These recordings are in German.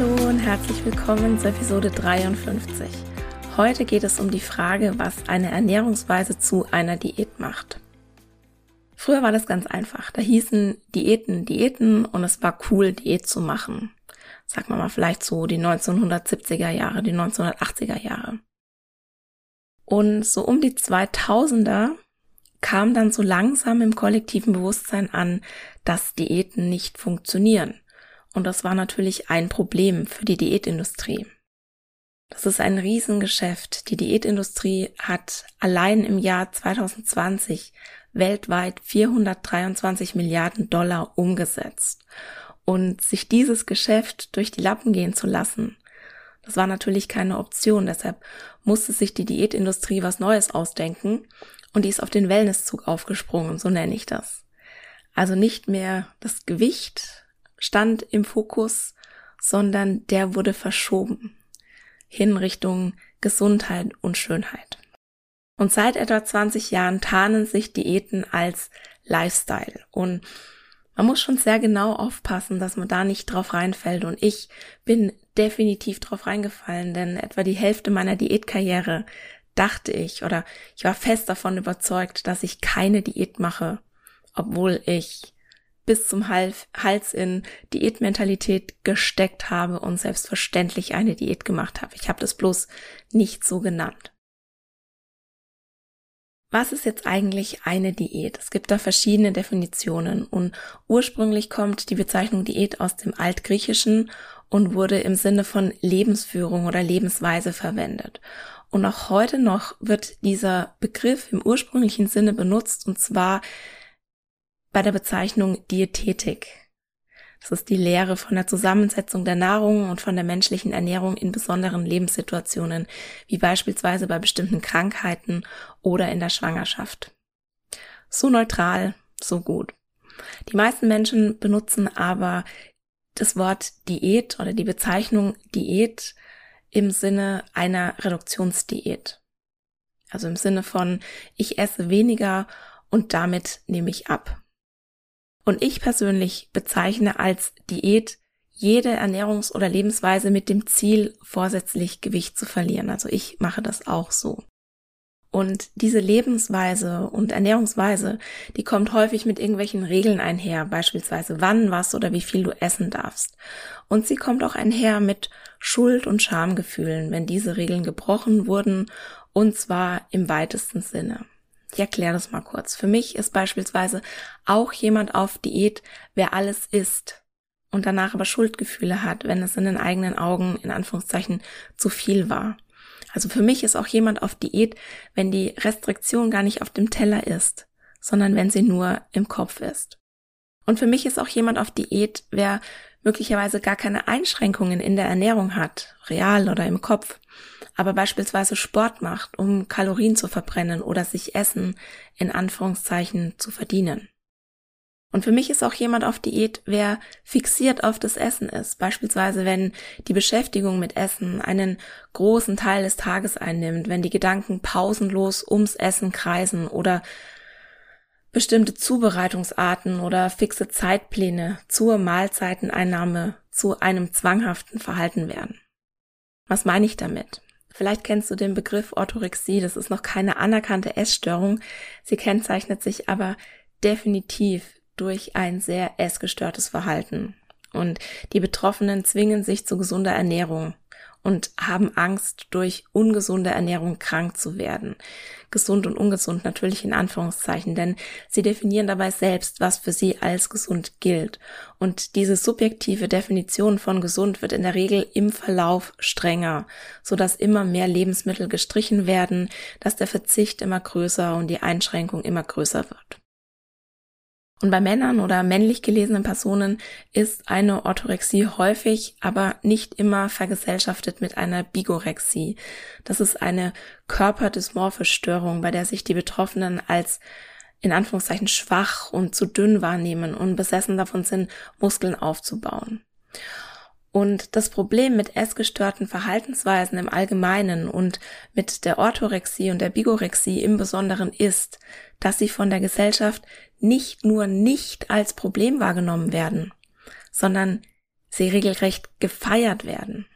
Hallo und herzlich willkommen zur Episode 53. Heute geht es um die Frage, was eine Ernährungsweise zu einer Diät macht. Früher war das ganz einfach. Da hießen Diäten Diäten und es war cool, Diät zu machen. Sagen wir mal vielleicht so die 1970er Jahre, die 1980er Jahre. Und so um die 2000er kam dann so langsam im kollektiven Bewusstsein an, dass Diäten nicht funktionieren und das war natürlich ein Problem für die Diätindustrie. Das ist ein Riesengeschäft. Die Diätindustrie hat allein im Jahr 2020 weltweit 423 Milliarden Dollar umgesetzt. Und sich dieses Geschäft durch die Lappen gehen zu lassen, das war natürlich keine Option. Deshalb musste sich die Diätindustrie was Neues ausdenken und die ist auf den Wellnesszug aufgesprungen, so nenne ich das. Also nicht mehr das Gewicht stand im Fokus, sondern der wurde verschoben hin Richtung Gesundheit und Schönheit. Und seit etwa 20 Jahren tarnen sich Diäten als Lifestyle und man muss schon sehr genau aufpassen, dass man da nicht drauf reinfällt und ich bin definitiv drauf reingefallen, denn etwa die Hälfte meiner Diätkarriere dachte ich oder ich war fest davon überzeugt, dass ich keine Diät mache, obwohl ich bis zum Hals in Diätmentalität gesteckt habe und selbstverständlich eine Diät gemacht habe. Ich habe das bloß nicht so genannt. Was ist jetzt eigentlich eine Diät? Es gibt da verschiedene Definitionen und ursprünglich kommt die Bezeichnung Diät aus dem Altgriechischen und wurde im Sinne von Lebensführung oder Lebensweise verwendet. Und auch heute noch wird dieser Begriff im ursprünglichen Sinne benutzt und zwar bei der Bezeichnung Diätetik. Das ist die Lehre von der Zusammensetzung der Nahrung und von der menschlichen Ernährung in besonderen Lebenssituationen, wie beispielsweise bei bestimmten Krankheiten oder in der Schwangerschaft. So neutral, so gut. Die meisten Menschen benutzen aber das Wort Diät oder die Bezeichnung Diät im Sinne einer Reduktionsdiät. Also im Sinne von, ich esse weniger und damit nehme ich ab. Und ich persönlich bezeichne als Diät jede Ernährungs- oder Lebensweise mit dem Ziel, vorsätzlich Gewicht zu verlieren. Also ich mache das auch so. Und diese Lebensweise und Ernährungsweise, die kommt häufig mit irgendwelchen Regeln einher, beispielsweise wann, was oder wie viel du essen darfst. Und sie kommt auch einher mit Schuld- und Schamgefühlen, wenn diese Regeln gebrochen wurden, und zwar im weitesten Sinne. Ich erkläre das mal kurz. Für mich ist beispielsweise auch jemand auf Diät, wer alles isst und danach aber Schuldgefühle hat, wenn es in den eigenen Augen in Anführungszeichen zu viel war. Also für mich ist auch jemand auf Diät, wenn die Restriktion gar nicht auf dem Teller ist, sondern wenn sie nur im Kopf ist. Und für mich ist auch jemand auf Diät, wer möglicherweise gar keine Einschränkungen in der Ernährung hat, real oder im Kopf, aber beispielsweise Sport macht, um Kalorien zu verbrennen oder sich Essen in Anführungszeichen zu verdienen. Und für mich ist auch jemand auf Diät, wer fixiert auf das Essen ist. Beispielsweise, wenn die Beschäftigung mit Essen einen großen Teil des Tages einnimmt, wenn die Gedanken pausenlos ums Essen kreisen oder bestimmte Zubereitungsarten oder fixe Zeitpläne zur Mahlzeiteneinnahme zu einem zwanghaften Verhalten werden. Was meine ich damit? Vielleicht kennst du den Begriff Orthorexie, das ist noch keine anerkannte Essstörung. Sie kennzeichnet sich aber definitiv durch ein sehr essgestörtes Verhalten. Und die Betroffenen zwingen sich zu gesunder Ernährung und haben Angst, durch ungesunde Ernährung krank zu werden. Gesund und ungesund natürlich in Anführungszeichen, denn sie definieren dabei selbst, was für sie als gesund gilt. Und diese subjektive Definition von gesund wird in der Regel im Verlauf strenger, so dass immer mehr Lebensmittel gestrichen werden, dass der Verzicht immer größer und die Einschränkung immer größer wird. Und bei Männern oder männlich gelesenen Personen ist eine Orthorexie häufig, aber nicht immer vergesellschaftet mit einer Bigorexie. Das ist eine körperdysmorphe Störung, bei der sich die Betroffenen als in Anführungszeichen schwach und zu dünn wahrnehmen und besessen davon sind, Muskeln aufzubauen. Und das Problem mit essgestörten Verhaltensweisen im Allgemeinen und mit der Orthorexie und der Bigorexie im Besonderen ist, dass sie von der Gesellschaft nicht nur nicht als Problem wahrgenommen werden, sondern sie regelrecht gefeiert werden.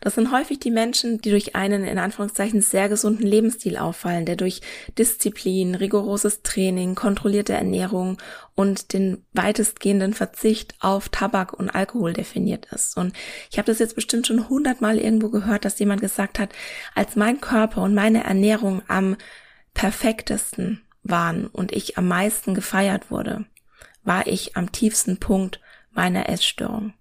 Das sind häufig die Menschen, die durch einen in Anführungszeichen sehr gesunden Lebensstil auffallen, der durch Disziplin, rigoroses Training, kontrollierte Ernährung und den weitestgehenden Verzicht auf Tabak und Alkohol definiert ist. Und ich habe das jetzt bestimmt schon hundertmal irgendwo gehört, dass jemand gesagt hat, als mein Körper und meine Ernährung am perfektesten waren und ich am meisten gefeiert wurde, war ich am tiefsten Punkt meiner Essstörung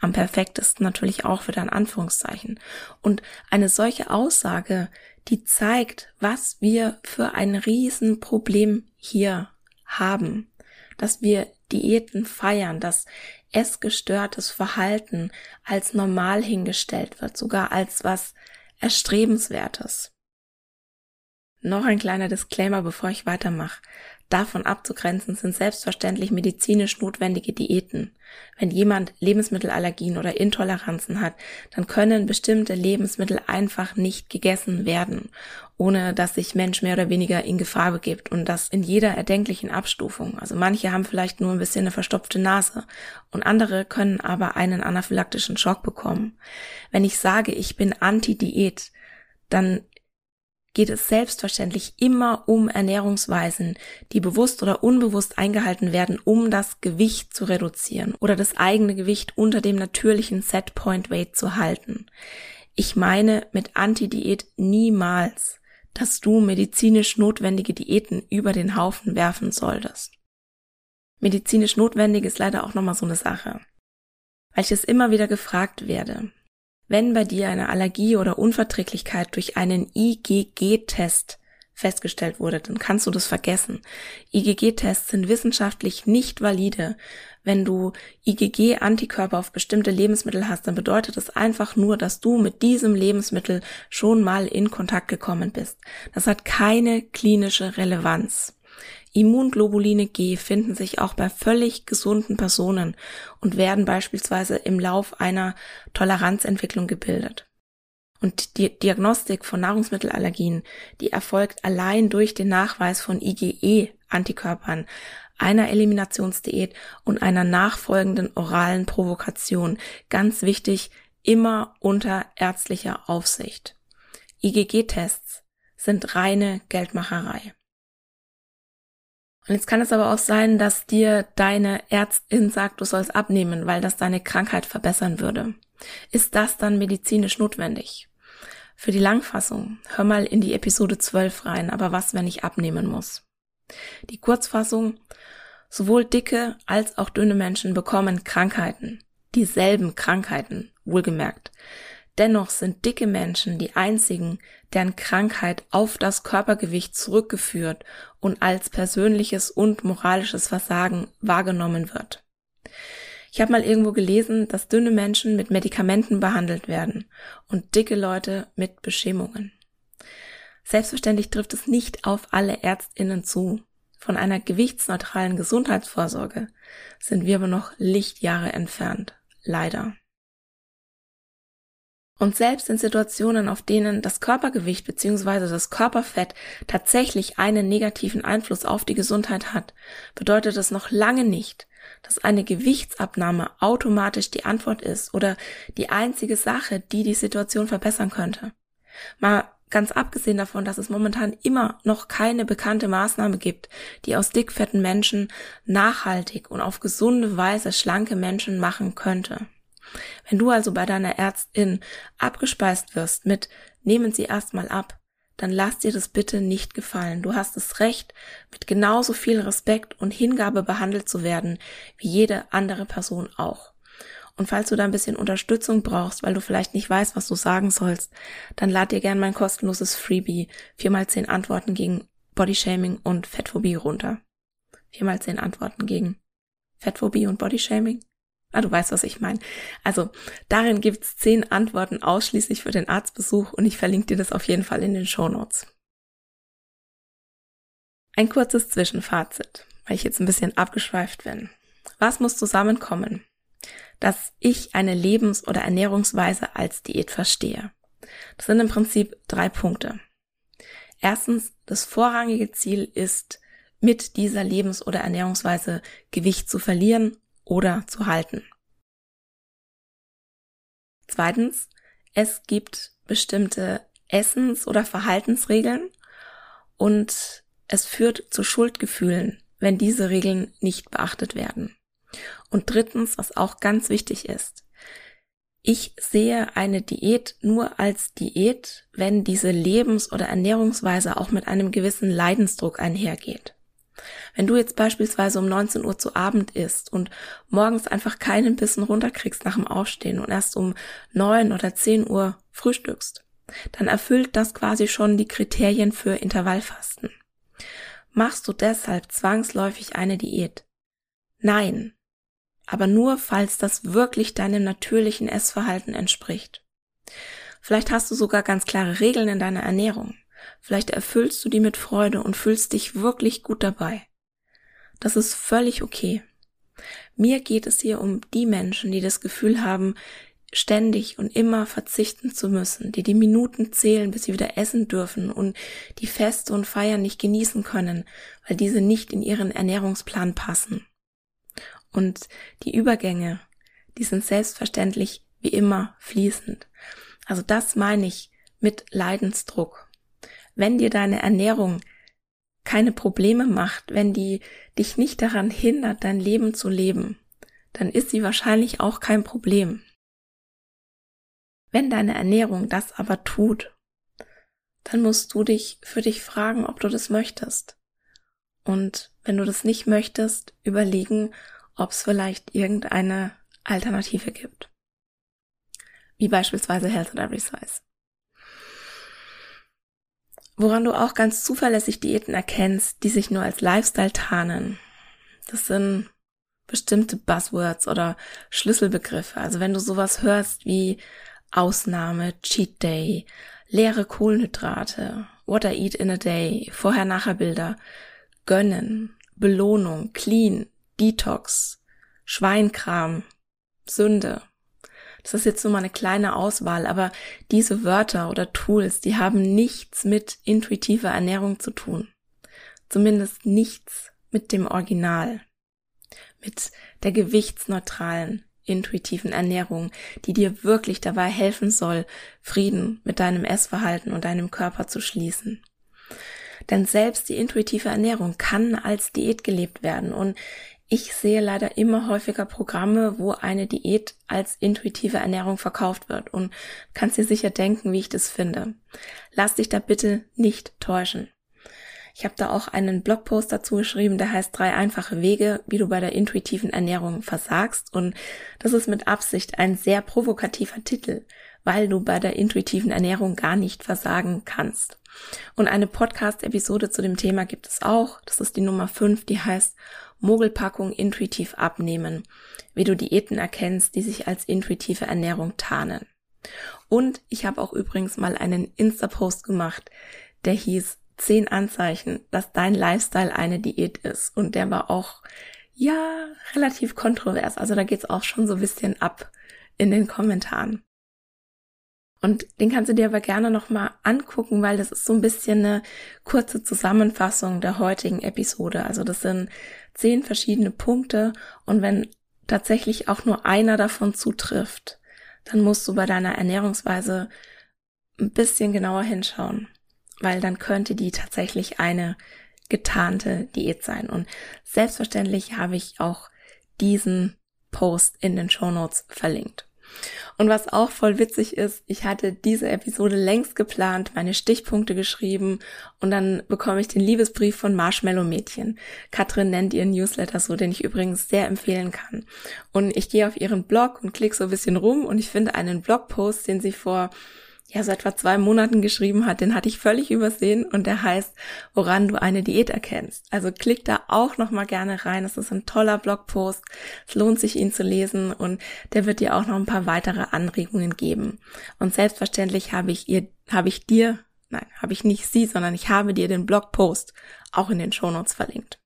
am perfektesten natürlich auch wieder in Anführungszeichen. Und eine solche Aussage, die zeigt, was wir für ein Riesenproblem hier haben, dass wir Diäten feiern, dass essgestörtes Verhalten als normal hingestellt wird, sogar als was Erstrebenswertes. Noch ein kleiner Disclaimer, bevor ich weitermache. Davon abzugrenzen sind selbstverständlich medizinisch notwendige Diäten. Wenn jemand Lebensmittelallergien oder Intoleranzen hat, dann können bestimmte Lebensmittel einfach nicht gegessen werden, ohne dass sich Mensch mehr oder weniger in Gefahr begibt und das in jeder erdenklichen Abstufung. Also manche haben vielleicht nur ein bisschen eine verstopfte Nase und andere können aber einen anaphylaktischen Schock bekommen. Wenn ich sage, ich bin anti-Diät, dann geht es selbstverständlich immer um Ernährungsweisen, die bewusst oder unbewusst eingehalten werden, um das Gewicht zu reduzieren oder das eigene Gewicht unter dem natürlichen Setpoint Weight zu halten. Ich meine mit Anti-Diät niemals, dass du medizinisch notwendige Diäten über den Haufen werfen solltest. Medizinisch notwendig ist leider auch nochmal so eine Sache. Weil ich es immer wieder gefragt werde, wenn bei dir eine Allergie oder Unverträglichkeit durch einen IgG-Test festgestellt wurde, dann kannst du das vergessen. IgG-Tests sind wissenschaftlich nicht valide. Wenn du IgG-Antikörper auf bestimmte Lebensmittel hast, dann bedeutet das einfach nur, dass du mit diesem Lebensmittel schon mal in Kontakt gekommen bist. Das hat keine klinische Relevanz. Immunglobuline G finden sich auch bei völlig gesunden Personen und werden beispielsweise im Lauf einer Toleranzentwicklung gebildet. Und die Diagnostik von Nahrungsmittelallergien, die erfolgt allein durch den Nachweis von IgE-Antikörpern, einer Eliminationsdiät und einer nachfolgenden oralen Provokation. Ganz wichtig, immer unter ärztlicher Aufsicht. IgG-Tests sind reine Geldmacherei. Und jetzt kann es aber auch sein, dass dir deine Ärztin sagt, du sollst abnehmen, weil das deine Krankheit verbessern würde. Ist das dann medizinisch notwendig? Für die Langfassung, hör mal in die Episode 12 rein, aber was, wenn ich abnehmen muss? Die Kurzfassung, sowohl dicke als auch dünne Menschen bekommen Krankheiten, dieselben Krankheiten, wohlgemerkt. Dennoch sind dicke Menschen die einzigen, deren Krankheit auf das Körpergewicht zurückgeführt und als persönliches und moralisches Versagen wahrgenommen wird. Ich habe mal irgendwo gelesen, dass dünne Menschen mit Medikamenten behandelt werden und dicke Leute mit Bestimmungen. Selbstverständlich trifft es nicht auf alle Ärztinnen zu. Von einer gewichtsneutralen Gesundheitsvorsorge sind wir aber noch Lichtjahre entfernt. Leider. Und selbst in Situationen, auf denen das Körpergewicht bzw. das Körperfett tatsächlich einen negativen Einfluss auf die Gesundheit hat, bedeutet das noch lange nicht, dass eine Gewichtsabnahme automatisch die Antwort ist oder die einzige Sache, die die Situation verbessern könnte. Mal ganz abgesehen davon, dass es momentan immer noch keine bekannte Maßnahme gibt, die aus dickfetten Menschen nachhaltig und auf gesunde Weise schlanke Menschen machen könnte. Wenn du also bei deiner Ärztin abgespeist wirst mit nehmen Sie erstmal ab, dann lass dir das bitte nicht gefallen. Du hast das Recht, mit genauso viel Respekt und Hingabe behandelt zu werden, wie jede andere Person auch. Und falls du da ein bisschen Unterstützung brauchst, weil du vielleicht nicht weißt, was du sagen sollst, dann lad dir gern mein kostenloses Freebie 4x10 Antworten gegen Bodyshaming und Fettphobie runter. 4x10 Antworten gegen Fettphobie und Bodyshaming? Ah, du weißt, was ich meine. Also, darin gibt's zehn Antworten ausschließlich für den Arztbesuch und ich verlinke dir das auf jeden Fall in den Show Notes. Ein kurzes Zwischenfazit, weil ich jetzt ein bisschen abgeschweift bin. Was muss zusammenkommen, dass ich eine Lebens- oder Ernährungsweise als Diät verstehe? Das sind im Prinzip drei Punkte. Erstens, das vorrangige Ziel ist, mit dieser Lebens- oder Ernährungsweise Gewicht zu verlieren oder zu halten. Zweitens, es gibt bestimmte Essens- oder Verhaltensregeln und es führt zu Schuldgefühlen, wenn diese Regeln nicht beachtet werden. Und drittens, was auch ganz wichtig ist, ich sehe eine Diät nur als Diät, wenn diese Lebens- oder Ernährungsweise auch mit einem gewissen Leidensdruck einhergeht. Wenn du jetzt beispielsweise um 19 Uhr zu Abend isst und morgens einfach keinen Bissen runterkriegst nach dem Aufstehen und erst um 9 oder 10 Uhr frühstückst, dann erfüllt das quasi schon die Kriterien für Intervallfasten. Machst du deshalb zwangsläufig eine Diät? Nein. Aber nur, falls das wirklich deinem natürlichen Essverhalten entspricht. Vielleicht hast du sogar ganz klare Regeln in deiner Ernährung. Vielleicht erfüllst du die mit Freude und fühlst dich wirklich gut dabei. Das ist völlig okay. Mir geht es hier um die Menschen, die das Gefühl haben, ständig und immer verzichten zu müssen, die die Minuten zählen, bis sie wieder essen dürfen und die Feste und Feiern nicht genießen können, weil diese nicht in ihren Ernährungsplan passen. Und die Übergänge, die sind selbstverständlich wie immer fließend. Also das meine ich mit Leidensdruck wenn dir deine Ernährung keine Probleme macht, wenn die dich nicht daran hindert, dein Leben zu leben, dann ist sie wahrscheinlich auch kein Problem. Wenn deine Ernährung das aber tut, dann musst du dich für dich fragen, ob du das möchtest. Und wenn du das nicht möchtest, überlegen, ob es vielleicht irgendeine Alternative gibt. Wie beispielsweise Health at Every Size. Woran du auch ganz zuverlässig Diäten erkennst, die sich nur als Lifestyle tarnen. Das sind bestimmte Buzzwords oder Schlüsselbegriffe. Also wenn du sowas hörst wie Ausnahme, Cheat Day, leere Kohlenhydrate, What I Eat in a Day, Vorher-Nachher-Bilder, Gönnen, Belohnung, Clean, Detox, Schweinkram, Sünde, das ist jetzt nur mal eine kleine Auswahl, aber diese Wörter oder Tools, die haben nichts mit intuitiver Ernährung zu tun. Zumindest nichts mit dem Original. Mit der gewichtsneutralen, intuitiven Ernährung, die dir wirklich dabei helfen soll, Frieden mit deinem Essverhalten und deinem Körper zu schließen. Denn selbst die intuitive Ernährung kann als Diät gelebt werden und ich sehe leider immer häufiger Programme, wo eine Diät als intuitive Ernährung verkauft wird und kannst dir sicher denken, wie ich das finde. Lass dich da bitte nicht täuschen. Ich habe da auch einen Blogpost dazu geschrieben, der heißt drei einfache Wege, wie du bei der intuitiven Ernährung versagst. Und das ist mit Absicht ein sehr provokativer Titel, weil du bei der intuitiven Ernährung gar nicht versagen kannst. Und eine Podcast-Episode zu dem Thema gibt es auch. Das ist die Nummer 5, die heißt Mogelpackung intuitiv abnehmen, wie du Diäten erkennst, die sich als intuitive Ernährung tarnen. Und ich habe auch übrigens mal einen Insta-Post gemacht, der hieß zehn Anzeichen, dass dein Lifestyle eine Diät ist. Und der war auch, ja, relativ kontrovers. Also da geht's auch schon so ein bisschen ab in den Kommentaren. Und den kannst du dir aber gerne nochmal angucken, weil das ist so ein bisschen eine kurze Zusammenfassung der heutigen Episode. Also das sind zehn verschiedene Punkte und wenn tatsächlich auch nur einer davon zutrifft, dann musst du bei deiner Ernährungsweise ein bisschen genauer hinschauen, weil dann könnte die tatsächlich eine getarnte Diät sein. Und selbstverständlich habe ich auch diesen Post in den Show Notes verlinkt. Und was auch voll witzig ist, ich hatte diese Episode längst geplant, meine Stichpunkte geschrieben und dann bekomme ich den Liebesbrief von Marshmallow Mädchen. Katrin nennt ihren Newsletter so, den ich übrigens sehr empfehlen kann. Und ich gehe auf ihren Blog und klicke so ein bisschen rum und ich finde einen Blogpost, den sie vor ja so etwa zwei Monaten geschrieben hat, den hatte ich völlig übersehen und der heißt, woran du eine Diät erkennst. Also klick da auch noch mal gerne rein. Es ist ein toller Blogpost. Es lohnt sich, ihn zu lesen und der wird dir auch noch ein paar weitere Anregungen geben. Und selbstverständlich habe ich ihr, habe ich dir, nein, habe ich nicht sie, sondern ich habe dir den Blogpost auch in den Shownotes verlinkt.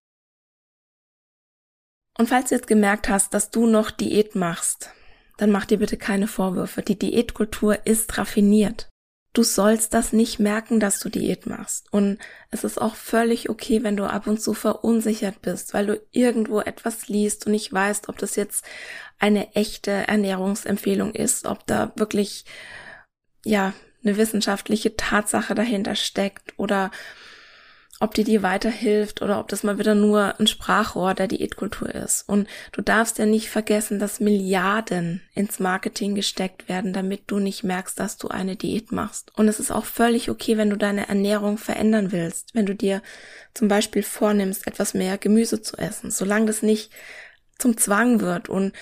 Und falls du jetzt gemerkt hast, dass du noch Diät machst, dann mach dir bitte keine Vorwürfe. Die Diätkultur ist raffiniert. Du sollst das nicht merken, dass du Diät machst. Und es ist auch völlig okay, wenn du ab und zu verunsichert bist, weil du irgendwo etwas liest und nicht weißt, ob das jetzt eine echte Ernährungsempfehlung ist, ob da wirklich, ja, eine wissenschaftliche Tatsache dahinter steckt oder ob dir die weiterhilft oder ob das mal wieder nur ein Sprachrohr der Diätkultur ist. Und du darfst ja nicht vergessen, dass Milliarden ins Marketing gesteckt werden, damit du nicht merkst, dass du eine Diät machst. Und es ist auch völlig okay, wenn du deine Ernährung verändern willst, wenn du dir zum Beispiel vornimmst, etwas mehr Gemüse zu essen, solange das nicht zum Zwang wird und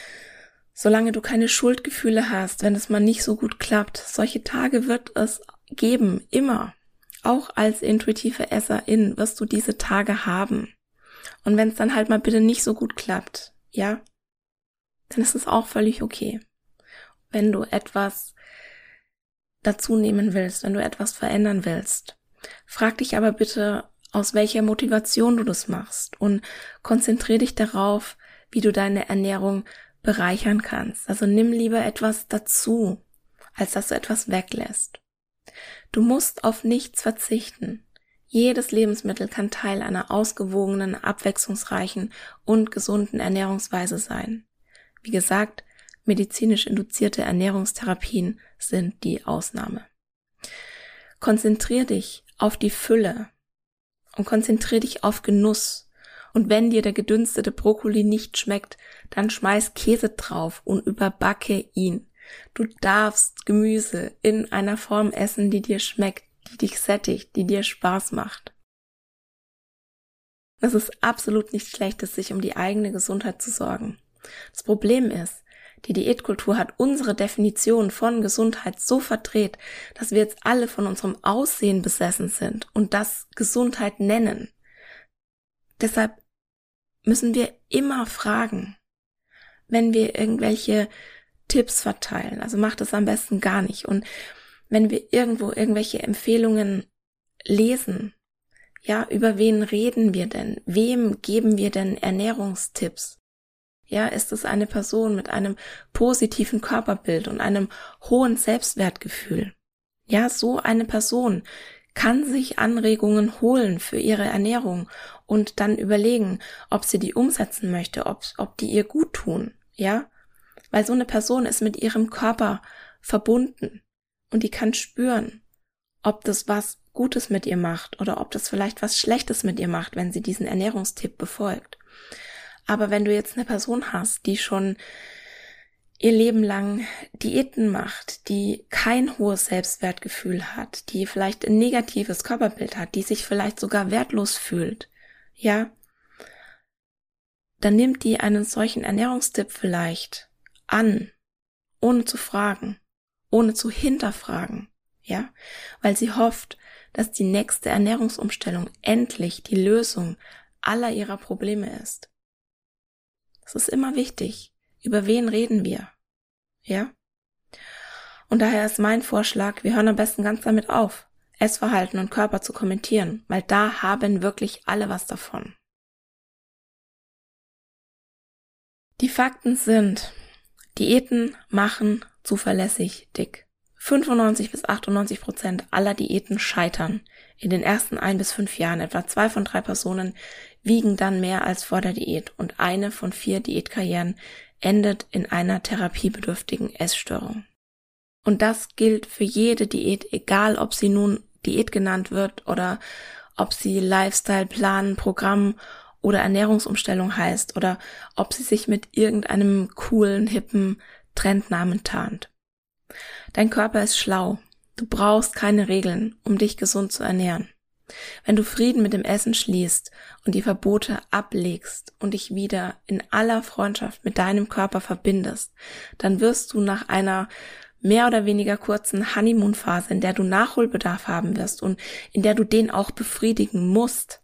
solange du keine Schuldgefühle hast, wenn es mal nicht so gut klappt. Solche Tage wird es geben, immer. Auch als intuitive Esserin wirst du diese Tage haben. Und wenn es dann halt mal bitte nicht so gut klappt, ja, dann ist es auch völlig okay. Wenn du etwas dazu nehmen willst, wenn du etwas verändern willst, frag dich aber bitte, aus welcher Motivation du das machst und konzentrier dich darauf, wie du deine Ernährung bereichern kannst. Also nimm lieber etwas dazu, als dass du etwas weglässt. Du musst auf nichts verzichten. Jedes Lebensmittel kann Teil einer ausgewogenen, abwechslungsreichen und gesunden Ernährungsweise sein. Wie gesagt, medizinisch induzierte Ernährungstherapien sind die Ausnahme. Konzentrier dich auf die Fülle und konzentrier dich auf Genuss. Und wenn dir der gedünstete Brokkoli nicht schmeckt, dann schmeiß Käse drauf und überbacke ihn. Du darfst Gemüse in einer Form essen, die dir schmeckt, die dich sättigt, die dir Spaß macht. Es ist absolut nicht schlechtes, sich um die eigene Gesundheit zu sorgen. Das Problem ist, die Diätkultur hat unsere Definition von Gesundheit so verdreht, dass wir jetzt alle von unserem Aussehen besessen sind und das Gesundheit nennen. Deshalb müssen wir immer fragen, wenn wir irgendwelche Tipps verteilen. Also macht es am besten gar nicht. Und wenn wir irgendwo irgendwelche Empfehlungen lesen, ja, über wen reden wir denn? Wem geben wir denn Ernährungstipps? Ja, ist es eine Person mit einem positiven Körperbild und einem hohen Selbstwertgefühl? Ja, so eine Person kann sich Anregungen holen für ihre Ernährung und dann überlegen, ob sie die umsetzen möchte, ob, ob die ihr gut tun. Ja, weil so eine Person ist mit ihrem Körper verbunden und die kann spüren, ob das was Gutes mit ihr macht oder ob das vielleicht was Schlechtes mit ihr macht, wenn sie diesen Ernährungstipp befolgt. Aber wenn du jetzt eine Person hast, die schon ihr Leben lang Diäten macht, die kein hohes Selbstwertgefühl hat, die vielleicht ein negatives Körperbild hat, die sich vielleicht sogar wertlos fühlt, ja, dann nimmt die einen solchen Ernährungstipp vielleicht an, ohne zu fragen, ohne zu hinterfragen, ja, weil sie hofft, dass die nächste Ernährungsumstellung endlich die Lösung aller ihrer Probleme ist. Es ist immer wichtig, über wen reden wir, ja? Und daher ist mein Vorschlag, wir hören am besten ganz damit auf, Essverhalten und Körper zu kommentieren, weil da haben wirklich alle was davon. Die Fakten sind, Diäten machen zuverlässig dick. 95 bis 98 Prozent aller Diäten scheitern. In den ersten ein bis fünf Jahren etwa zwei von drei Personen wiegen dann mehr als vor der Diät und eine von vier Diätkarrieren endet in einer therapiebedürftigen Essstörung. Und das gilt für jede Diät, egal ob sie nun Diät genannt wird oder ob sie Lifestyle, Plan, Programm oder Ernährungsumstellung heißt oder ob sie sich mit irgendeinem coolen, hippen Trendnamen tarnt. Dein Körper ist schlau. Du brauchst keine Regeln, um dich gesund zu ernähren. Wenn du Frieden mit dem Essen schließt und die Verbote ablegst und dich wieder in aller Freundschaft mit deinem Körper verbindest, dann wirst du nach einer mehr oder weniger kurzen Honeymoon-Phase, in der du Nachholbedarf haben wirst und in der du den auch befriedigen musst,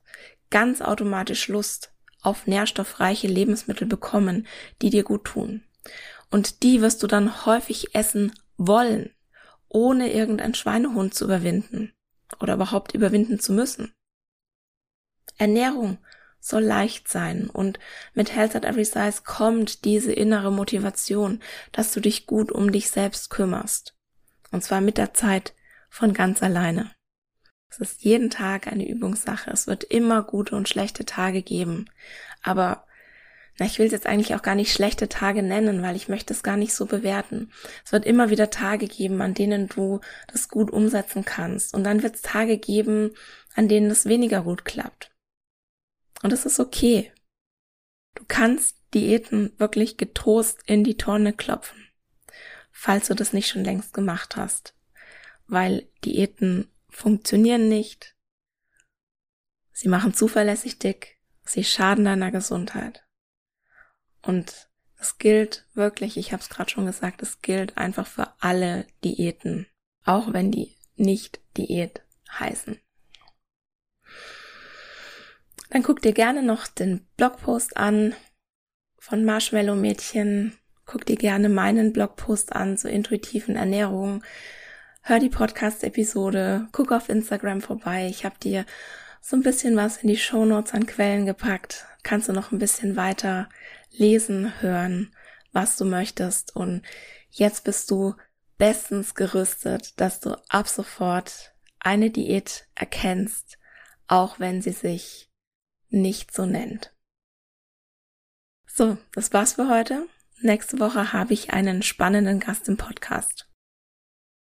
ganz automatisch Lust auf nährstoffreiche Lebensmittel bekommen, die dir gut tun. Und die wirst du dann häufig essen wollen, ohne irgendein Schweinehund zu überwinden oder überhaupt überwinden zu müssen. Ernährung soll leicht sein und mit Health at Every Size kommt diese innere Motivation, dass du dich gut um dich selbst kümmerst. Und zwar mit der Zeit von ganz alleine. Es ist jeden Tag eine Übungssache. Es wird immer gute und schlechte Tage geben. Aber na, ich will es jetzt eigentlich auch gar nicht schlechte Tage nennen, weil ich möchte es gar nicht so bewerten. Es wird immer wieder Tage geben, an denen du das gut umsetzen kannst. Und dann wird es Tage geben, an denen es weniger gut klappt. Und es ist okay. Du kannst Diäten wirklich getrost in die Tonne klopfen, falls du das nicht schon längst gemacht hast. Weil Diäten funktionieren nicht. Sie machen zuverlässig dick. Sie schaden deiner Gesundheit. Und es gilt wirklich, ich habe es gerade schon gesagt, es gilt einfach für alle Diäten, auch wenn die nicht Diät heißen. Dann guck dir gerne noch den Blogpost an von Marshmallow Mädchen. Guck dir gerne meinen Blogpost an zur intuitiven Ernährung. Hör die Podcast-Episode. Guck auf Instagram vorbei. Ich habe dir so ein bisschen was in die Shownotes an Quellen gepackt. Kannst du noch ein bisschen weiter lesen, hören, was du möchtest. Und jetzt bist du bestens gerüstet, dass du ab sofort eine Diät erkennst, auch wenn sie sich nicht so nennt. So, das war's für heute. Nächste Woche habe ich einen spannenden Gast im Podcast.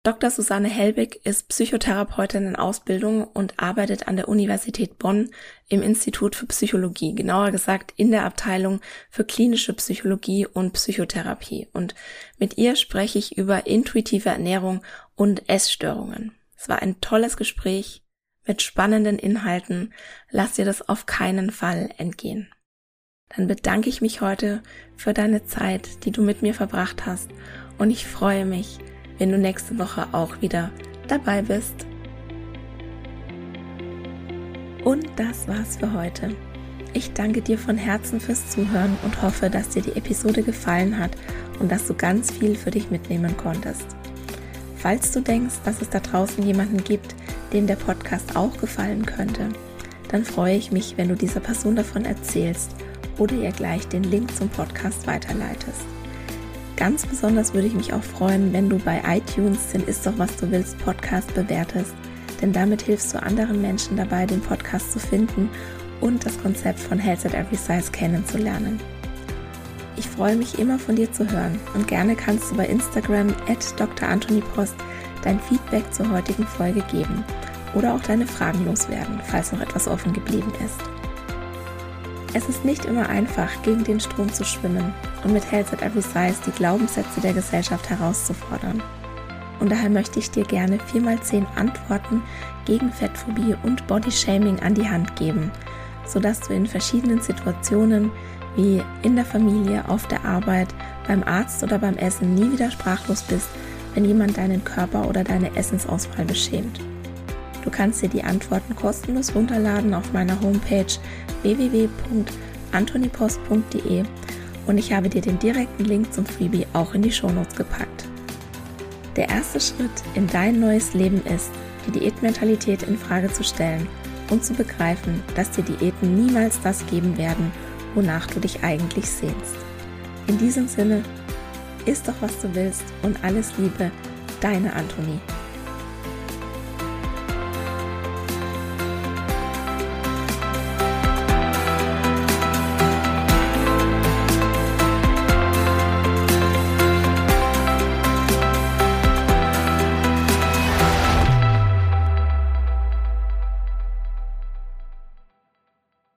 Dr. Susanne Helbig ist Psychotherapeutin in Ausbildung und arbeitet an der Universität Bonn im Institut für Psychologie, genauer gesagt in der Abteilung für klinische Psychologie und Psychotherapie. Und mit ihr spreche ich über intuitive Ernährung und Essstörungen. Es war ein tolles Gespräch mit spannenden Inhalten. Lass dir das auf keinen Fall entgehen. Dann bedanke ich mich heute für deine Zeit, die du mit mir verbracht hast und ich freue mich, wenn du nächste Woche auch wieder dabei bist. Und das war's für heute. Ich danke dir von Herzen fürs Zuhören und hoffe, dass dir die Episode gefallen hat und dass du ganz viel für dich mitnehmen konntest. Falls du denkst, dass es da draußen jemanden gibt, dem der Podcast auch gefallen könnte, dann freue ich mich, wenn du dieser Person davon erzählst oder ihr gleich den Link zum Podcast weiterleitest. Ganz besonders würde ich mich auch freuen, wenn du bei iTunes den Ist doch was du willst Podcast bewertest, denn damit hilfst du anderen Menschen dabei, den Podcast zu finden und das Konzept von Health at Every Size kennenzulernen. Ich freue mich immer von dir zu hören und gerne kannst du bei Instagram at Dr. Anthony Post dein Feedback zur heutigen Folge geben oder auch deine Fragen loswerden, falls noch etwas offen geblieben ist. Es ist nicht immer einfach, gegen den Strom zu schwimmen und mit Health at Every Size die Glaubenssätze der Gesellschaft herauszufordern. Und daher möchte ich dir gerne 4x10 Antworten gegen Fettphobie und Bodyshaming an die Hand geben, sodass du in verschiedenen Situationen wie in der Familie, auf der Arbeit, beim Arzt oder beim Essen nie wieder sprachlos bist, wenn jemand deinen Körper oder deine Essensauswahl beschämt. Du kannst dir die Antworten kostenlos runterladen auf meiner Homepage www.antonipost.de und ich habe dir den direkten Link zum Freebie auch in die Shownotes gepackt. Der erste Schritt in dein neues Leben ist, die Diätmentalität in Frage zu stellen und zu begreifen, dass dir Diäten niemals das geben werden, wonach du dich eigentlich sehnst. In diesem Sinne, isst doch was du willst und alles Liebe, deine Antonie.